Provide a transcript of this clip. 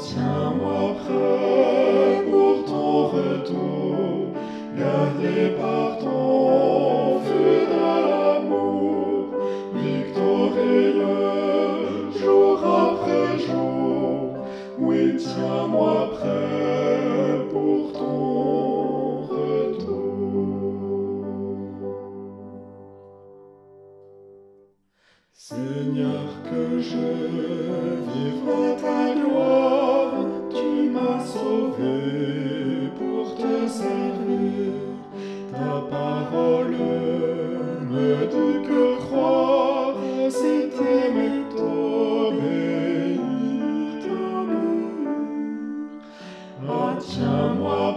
tiens-moi prêt pour ton retour, gardé par Seigneur, que je vive à ta gloire, tu m'as sauvé pour te servir. Ta parole me dit que croire, c'est t'aimer, t'obéir, t'obéir. Ah, tiens-moi